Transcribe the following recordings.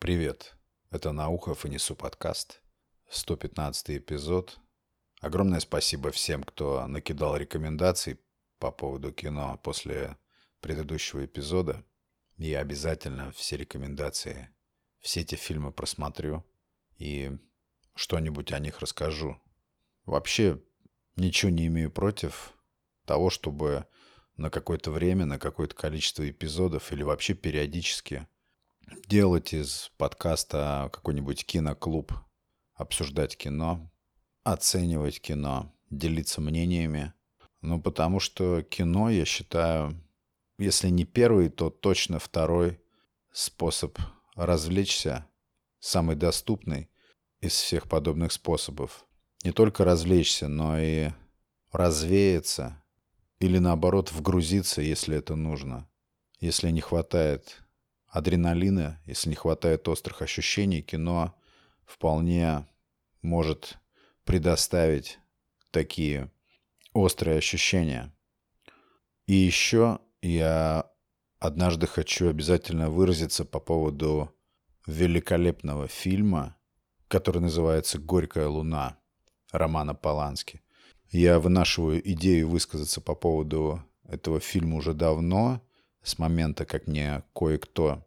Привет, это Наухов и Несу подкаст, 115 эпизод. Огромное спасибо всем, кто накидал рекомендаций по поводу кино после предыдущего эпизода. Я обязательно все рекомендации, все эти фильмы просмотрю и что-нибудь о них расскажу. Вообще ничего не имею против того, чтобы на какое-то время, на какое-то количество эпизодов или вообще периодически – делать из подкаста какой-нибудь киноклуб, обсуждать кино, оценивать кино, делиться мнениями. Ну, потому что кино, я считаю, если не первый, то точно второй способ развлечься, самый доступный из всех подобных способов. Не только развлечься, но и развеяться или наоборот вгрузиться, если это нужно. Если не хватает адреналина, если не хватает острых ощущений, кино вполне может предоставить такие острые ощущения. И еще я однажды хочу обязательно выразиться по поводу великолепного фильма, который называется «Горькая луна» Романа Полански. Я вынашиваю идею высказаться по поводу этого фильма уже давно, с момента, как мне кое-кто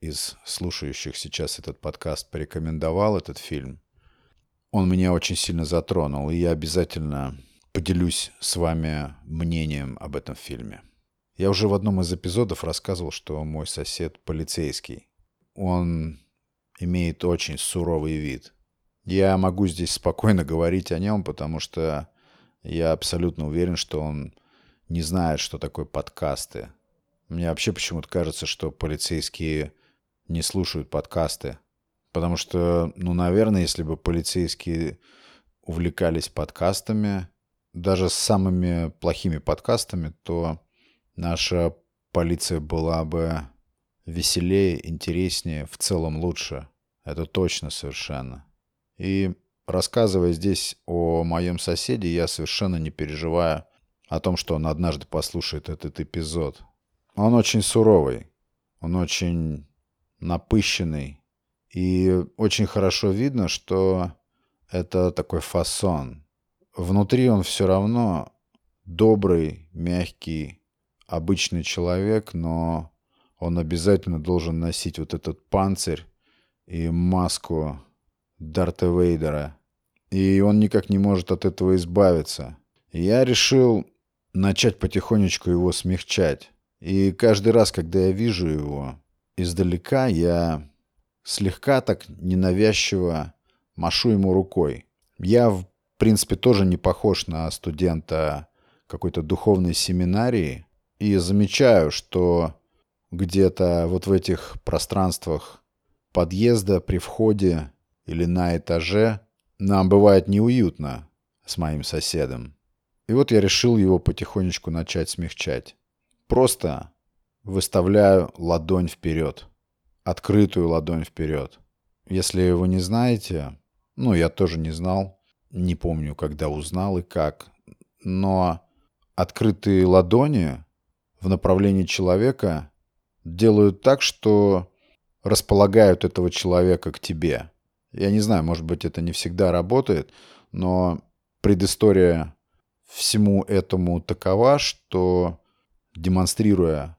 из слушающих сейчас этот подкаст порекомендовал этот фильм, он меня очень сильно затронул, и я обязательно поделюсь с вами мнением об этом фильме. Я уже в одном из эпизодов рассказывал, что мой сосед полицейский. Он имеет очень суровый вид. Я могу здесь спокойно говорить о нем, потому что я абсолютно уверен, что он не знает, что такое подкасты, мне вообще почему-то кажется, что полицейские не слушают подкасты. Потому что, ну, наверное, если бы полицейские увлекались подкастами, даже с самыми плохими подкастами, то наша полиция была бы веселее, интереснее, в целом лучше. Это точно совершенно. И рассказывая здесь о моем соседе, я совершенно не переживаю о том, что он однажды послушает этот эпизод. Он очень суровый, он очень напыщенный. И очень хорошо видно, что это такой фасон. Внутри он все равно добрый, мягкий, обычный человек, но он обязательно должен носить вот этот панцирь и маску Дарта Вейдера. И он никак не может от этого избавиться. Я решил начать потихонечку его смягчать. И каждый раз, когда я вижу его издалека, я слегка так ненавязчиво машу ему рукой. Я, в принципе, тоже не похож на студента какой-то духовной семинарии и замечаю, что где-то вот в этих пространствах подъезда при входе или на этаже нам бывает неуютно с моим соседом. И вот я решил его потихонечку начать смягчать. Просто выставляю ладонь вперед. Открытую ладонь вперед. Если вы не знаете, ну, я тоже не знал, не помню, когда узнал и как, но открытые ладони в направлении человека делают так, что располагают этого человека к тебе. Я не знаю, может быть, это не всегда работает, но предыстория всему этому такова, что демонстрируя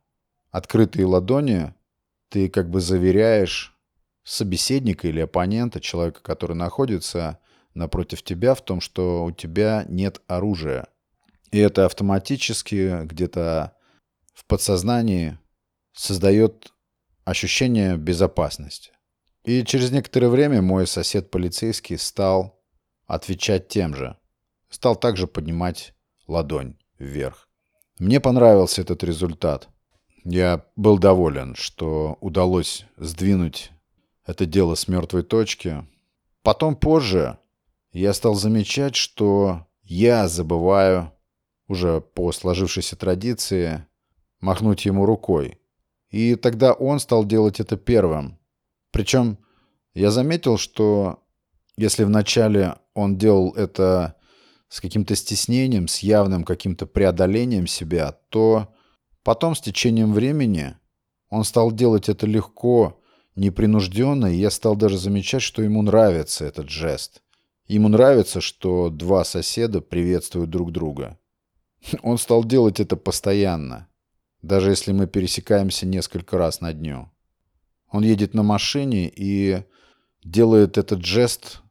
открытые ладони, ты как бы заверяешь собеседника или оппонента, человека, который находится напротив тебя, в том, что у тебя нет оружия. И это автоматически где-то в подсознании создает ощущение безопасности. И через некоторое время мой сосед полицейский стал отвечать тем же. Стал также поднимать ладонь вверх. Мне понравился этот результат. Я был доволен, что удалось сдвинуть это дело с мертвой точки. Потом позже я стал замечать, что я забываю уже по сложившейся традиции махнуть ему рукой. И тогда он стал делать это первым. Причем я заметил, что если вначале он делал это с каким-то стеснением, с явным каким-то преодолением себя, то потом с течением времени он стал делать это легко непринужденно, и я стал даже замечать, что ему нравится этот жест. Ему нравится, что два соседа приветствуют друг друга. Он стал делать это постоянно, даже если мы пересекаемся несколько раз на дню. Он едет на машине и делает этот жест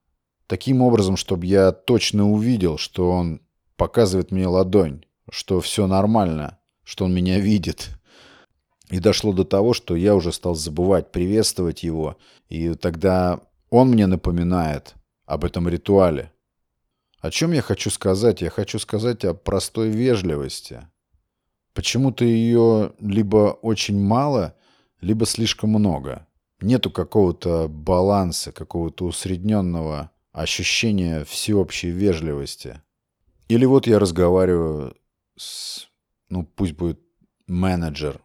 таким образом, чтобы я точно увидел, что он показывает мне ладонь, что все нормально, что он меня видит. И дошло до того, что я уже стал забывать приветствовать его, и тогда он мне напоминает об этом ритуале. О чем я хочу сказать? Я хочу сказать о простой вежливости. Почему-то ее либо очень мало, либо слишком много. Нету какого-то баланса, какого-то усредненного ощущения всеобщей вежливости. Или вот я разговариваю с, ну пусть будет менеджер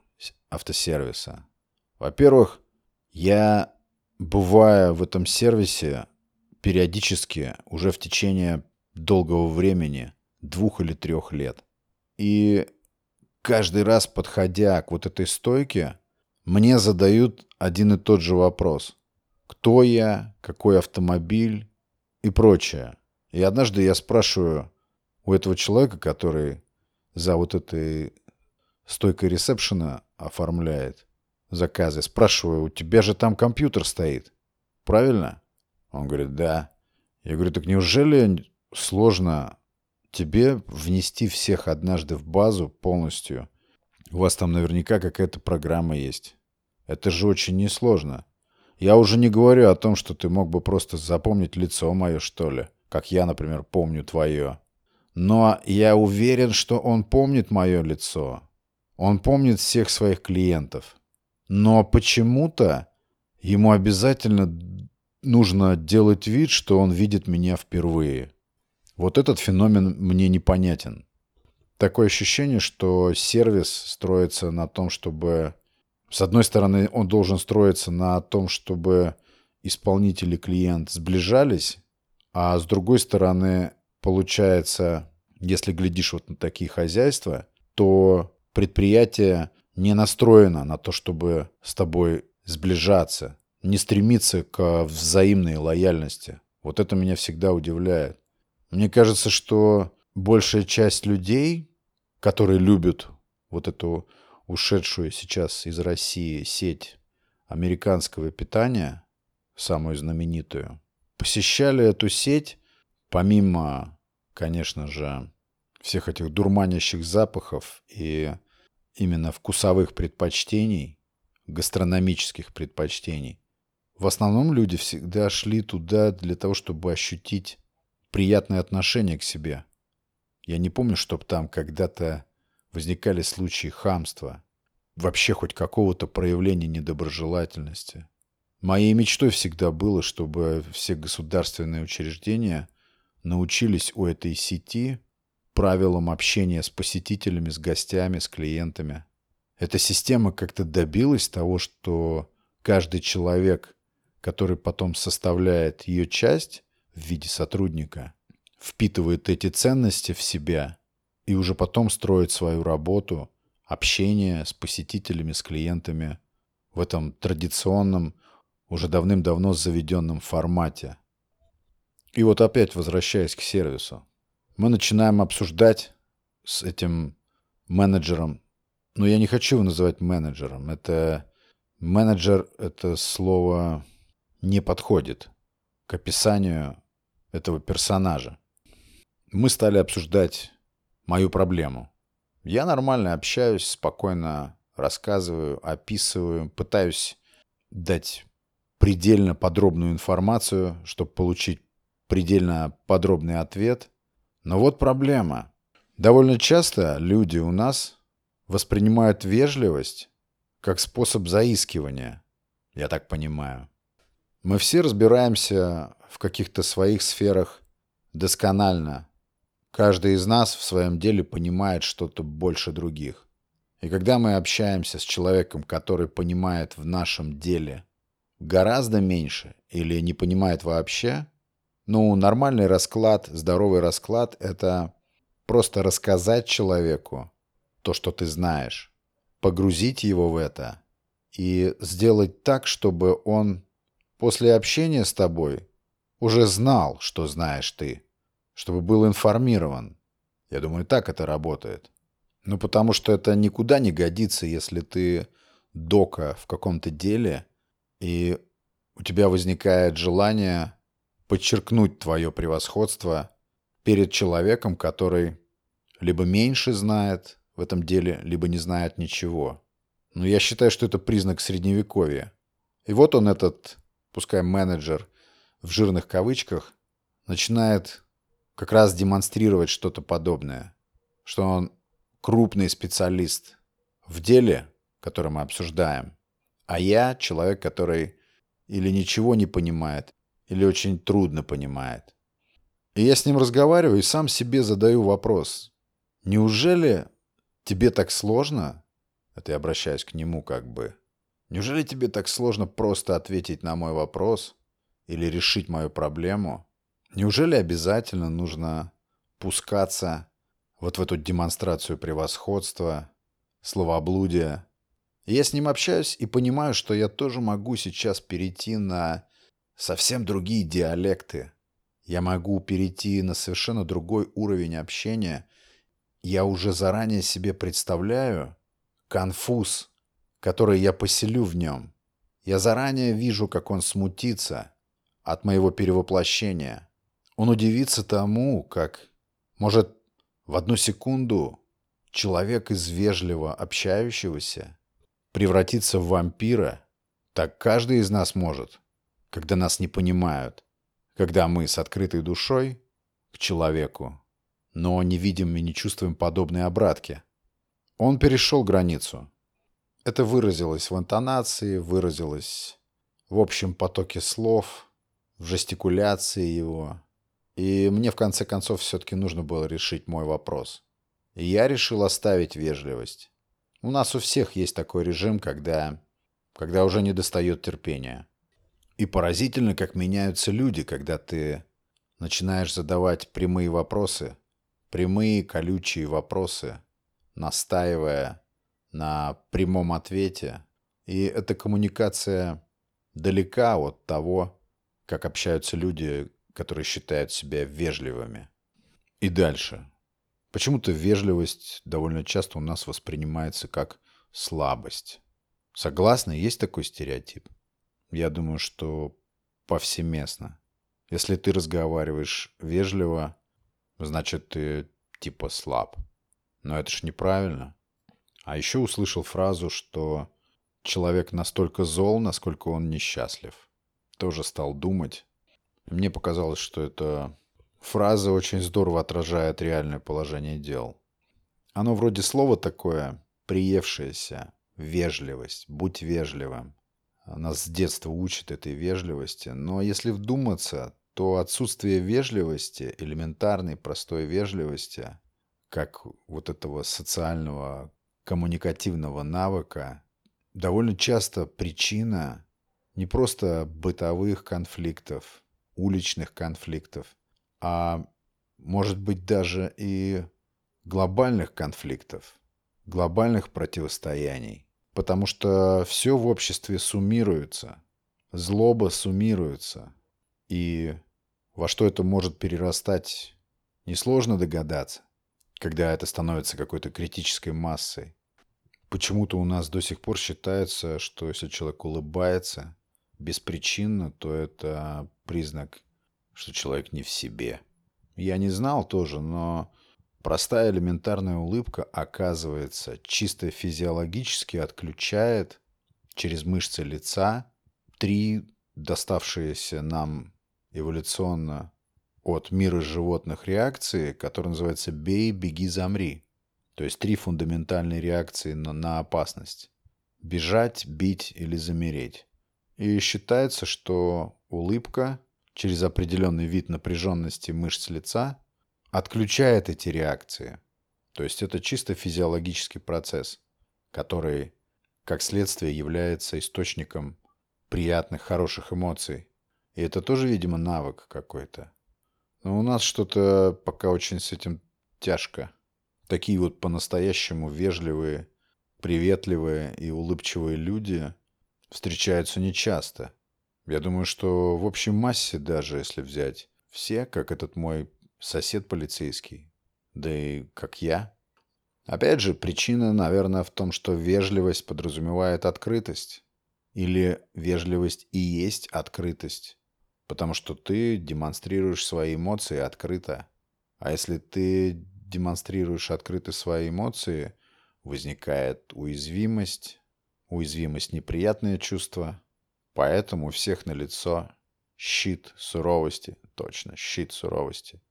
автосервиса. Во-первых, я, бывая в этом сервисе, периодически уже в течение долгого времени, двух или трех лет. И каждый раз, подходя к вот этой стойке, мне задают один и тот же вопрос. Кто я, какой автомобиль и прочее. И однажды я спрашиваю у этого человека, который за вот этой стойкой ресепшена оформляет заказы, спрашиваю, у тебя же там компьютер стоит, правильно? Он говорит, да. Я говорю, так неужели сложно тебе внести всех однажды в базу полностью? У вас там наверняка какая-то программа есть. Это же очень несложно. Я уже не говорю о том, что ты мог бы просто запомнить лицо мое, что ли, как я, например, помню твое. Но я уверен, что он помнит мое лицо. Он помнит всех своих клиентов. Но почему-то ему обязательно нужно делать вид, что он видит меня впервые. Вот этот феномен мне непонятен. Такое ощущение, что сервис строится на том, чтобы... С одной стороны, он должен строиться на том, чтобы исполнитель и клиент сближались, а с другой стороны, получается, если глядишь вот на такие хозяйства, то предприятие не настроено на то, чтобы с тобой сближаться, не стремиться к взаимной лояльности. Вот это меня всегда удивляет. Мне кажется, что большая часть людей, которые любят вот эту ушедшую сейчас из России сеть американского питания, самую знаменитую, посещали эту сеть помимо, конечно же, всех этих дурманящих запахов и именно вкусовых предпочтений, гастрономических предпочтений, в основном люди всегда шли туда для того, чтобы ощутить приятное отношение к себе. Я не помню, чтобы там когда-то возникали случаи хамства, вообще хоть какого-то проявления недоброжелательности. Моей мечтой всегда было, чтобы все государственные учреждения научились у этой сети правилам общения с посетителями, с гостями, с клиентами. Эта система как-то добилась того, что каждый человек, который потом составляет ее часть в виде сотрудника, впитывает эти ценности в себя и уже потом строит свою работу, общение с посетителями, с клиентами в этом традиционном, уже давным-давно заведенном формате. И вот опять возвращаясь к сервису мы начинаем обсуждать с этим менеджером. Но я не хочу его называть менеджером. Это менеджер, это слово не подходит к описанию этого персонажа. Мы стали обсуждать мою проблему. Я нормально общаюсь, спокойно рассказываю, описываю, пытаюсь дать предельно подробную информацию, чтобы получить предельно подробный ответ. Но вот проблема. Довольно часто люди у нас воспринимают вежливость как способ заискивания, я так понимаю. Мы все разбираемся в каких-то своих сферах досконально. Каждый из нас в своем деле понимает что-то больше других. И когда мы общаемся с человеком, который понимает в нашем деле гораздо меньше или не понимает вообще, ну, нормальный расклад, здоровый расклад – это просто рассказать человеку то, что ты знаешь, погрузить его в это и сделать так, чтобы он после общения с тобой уже знал, что знаешь ты, чтобы был информирован. Я думаю, так это работает. Ну, потому что это никуда не годится, если ты дока в каком-то деле, и у тебя возникает желание подчеркнуть твое превосходство перед человеком, который либо меньше знает в этом деле, либо не знает ничего. Но я считаю, что это признак средневековья. И вот он, этот, пускай менеджер в жирных кавычках, начинает как раз демонстрировать что-то подобное, что он крупный специалист в деле, которое мы обсуждаем, а я человек, который или ничего не понимает, или очень трудно понимает. И я с ним разговариваю и сам себе задаю вопрос. Неужели тебе так сложно? Это я обращаюсь к нему как бы. Неужели тебе так сложно просто ответить на мой вопрос или решить мою проблему? Неужели обязательно нужно пускаться вот в эту демонстрацию превосходства, словоблудия? Я с ним общаюсь и понимаю, что я тоже могу сейчас перейти на совсем другие диалекты. Я могу перейти на совершенно другой уровень общения. Я уже заранее себе представляю конфуз, который я поселю в нем. Я заранее вижу, как он смутится от моего перевоплощения. Он удивится тому, как, может, в одну секунду человек из вежливо общающегося превратится в вампира. Так каждый из нас может когда нас не понимают, когда мы с открытой душой к человеку, но не видим и не чувствуем подобной обратки. Он перешел границу. Это выразилось в интонации, выразилось в общем потоке слов, в жестикуляции его. И мне в конце концов все-таки нужно было решить мой вопрос. И я решил оставить вежливость. У нас у всех есть такой режим, когда, когда уже не достает терпения. И поразительно, как меняются люди, когда ты начинаешь задавать прямые вопросы, прямые колючие вопросы, настаивая на прямом ответе. И эта коммуникация далека от того, как общаются люди, которые считают себя вежливыми. И дальше. Почему-то вежливость довольно часто у нас воспринимается как слабость. Согласны, есть такой стереотип? я думаю, что повсеместно. Если ты разговариваешь вежливо, значит, ты типа слаб. Но это ж неправильно. А еще услышал фразу, что человек настолько зол, насколько он несчастлив. Тоже стал думать. Мне показалось, что эта фраза очень здорово отражает реальное положение дел. Оно вроде слова такое, приевшееся, вежливость, будь вежливым. Нас с детства учат этой вежливости. Но если вдуматься, то отсутствие вежливости, элементарной простой вежливости, как вот этого социального коммуникативного навыка, довольно часто причина не просто бытовых конфликтов, уличных конфликтов, а может быть даже и глобальных конфликтов, глобальных противостояний. Потому что все в обществе суммируется. Злоба суммируется. И во что это может перерастать, несложно догадаться, когда это становится какой-то критической массой. Почему-то у нас до сих пор считается, что если человек улыбается беспричинно, то это признак, что человек не в себе. Я не знал тоже, но Простая элементарная улыбка, оказывается, чисто физиологически отключает через мышцы лица три доставшиеся нам эволюционно от мира животных реакции, которые называются «бей, беги, замри». То есть три фундаментальные реакции на, на опасность. Бежать, бить или замереть. И считается, что улыбка через определенный вид напряженности мышц лица – отключает эти реакции. То есть это чисто физиологический процесс, который, как следствие, является источником приятных, хороших эмоций. И это тоже, видимо, навык какой-то. Но у нас что-то пока очень с этим тяжко. Такие вот по-настоящему вежливые, приветливые и улыбчивые люди встречаются нечасто. Я думаю, что в общей массе даже, если взять все, как этот мой сосед полицейский, да и как я. Опять же, причина, наверное, в том, что вежливость подразумевает открытость. Или вежливость и есть открытость. Потому что ты демонстрируешь свои эмоции открыто. А если ты демонстрируешь открыто свои эмоции, возникает уязвимость. Уязвимость – неприятное чувство. Поэтому у всех на лицо щит суровости. Точно, щит суровости.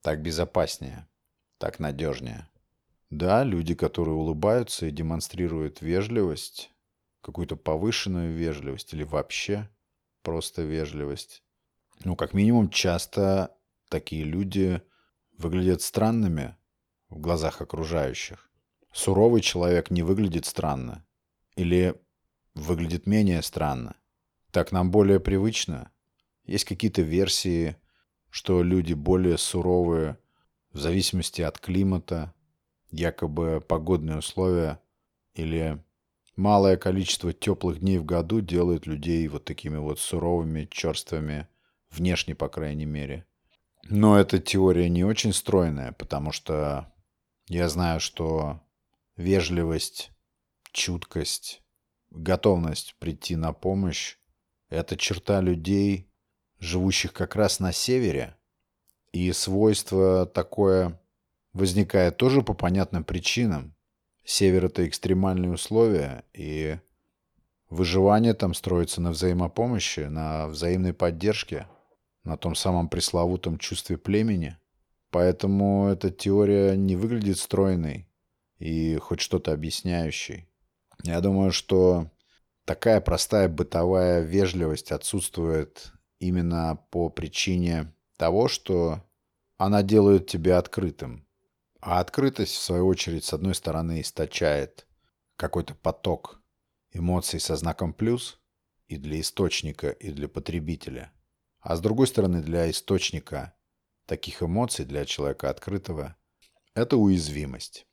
Так безопаснее, так надежнее. Да, люди, которые улыбаются и демонстрируют вежливость, какую-то повышенную вежливость или вообще просто вежливость. Ну, как минимум, часто такие люди выглядят странными в глазах окружающих. Суровый человек не выглядит странно. Или выглядит менее странно. Так нам более привычно. Есть какие-то версии, что люди более суровые в зависимости от климата, якобы погодные условия или малое количество теплых дней в году делает людей вот такими вот суровыми, черствыми, внешне, по крайней мере. Но эта теория не очень стройная, потому что я знаю, что вежливость, чуткость, готовность прийти на помощь – это черта людей, живущих как раз на севере. И свойство такое возникает тоже по понятным причинам. Север – это экстремальные условия, и выживание там строится на взаимопомощи, на взаимной поддержке, на том самом пресловутом чувстве племени. Поэтому эта теория не выглядит стройной и хоть что-то объясняющей. Я думаю, что такая простая бытовая вежливость отсутствует именно по причине того, что она делает тебя открытым. А открытость, в свою очередь, с одной стороны, источает какой-то поток эмоций со знаком плюс и для источника, и для потребителя. А с другой стороны, для источника таких эмоций, для человека открытого, это уязвимость.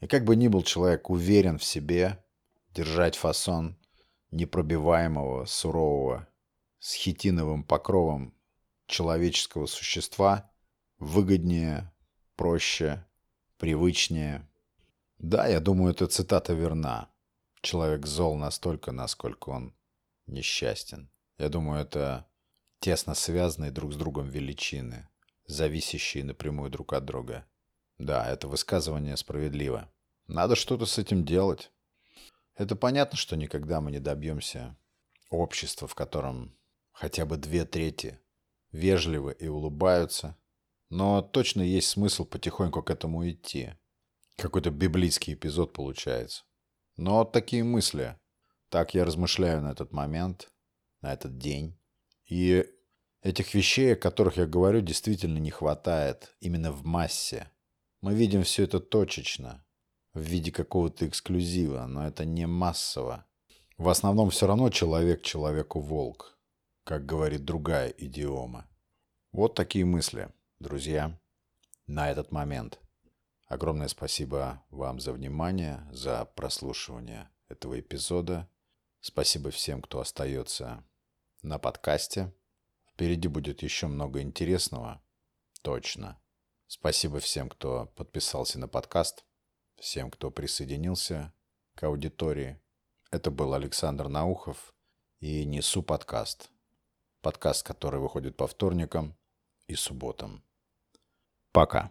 И как бы ни был человек уверен в себе, держать фасон непробиваемого, сурового, с хитиновым покровом человеческого существа выгоднее, проще, привычнее. Да, я думаю, эта цитата верна. Человек зол настолько, насколько он несчастен. Я думаю, это тесно связанные друг с другом величины, зависящие напрямую друг от друга. Да, это высказывание справедливо. Надо что-то с этим делать. Это понятно, что никогда мы не добьемся общества, в котором хотя бы две трети вежливы и улыбаются, но точно есть смысл потихоньку к этому идти. Какой-то библейский эпизод получается. Но такие мысли. Так я размышляю на этот момент, на этот день. И этих вещей, о которых я говорю, действительно не хватает именно в массе. Мы видим все это точечно, в виде какого-то эксклюзива, но это не массово. В основном все равно человек человеку волк как говорит другая идиома. Вот такие мысли, друзья, на этот момент. Огромное спасибо вам за внимание, за прослушивание этого эпизода. Спасибо всем, кто остается на подкасте. Впереди будет еще много интересного. Точно. Спасибо всем, кто подписался на подкаст, всем, кто присоединился к аудитории. Это был Александр Наухов и «Несу подкаст» подкаст, который выходит по вторникам и субботам. Пока.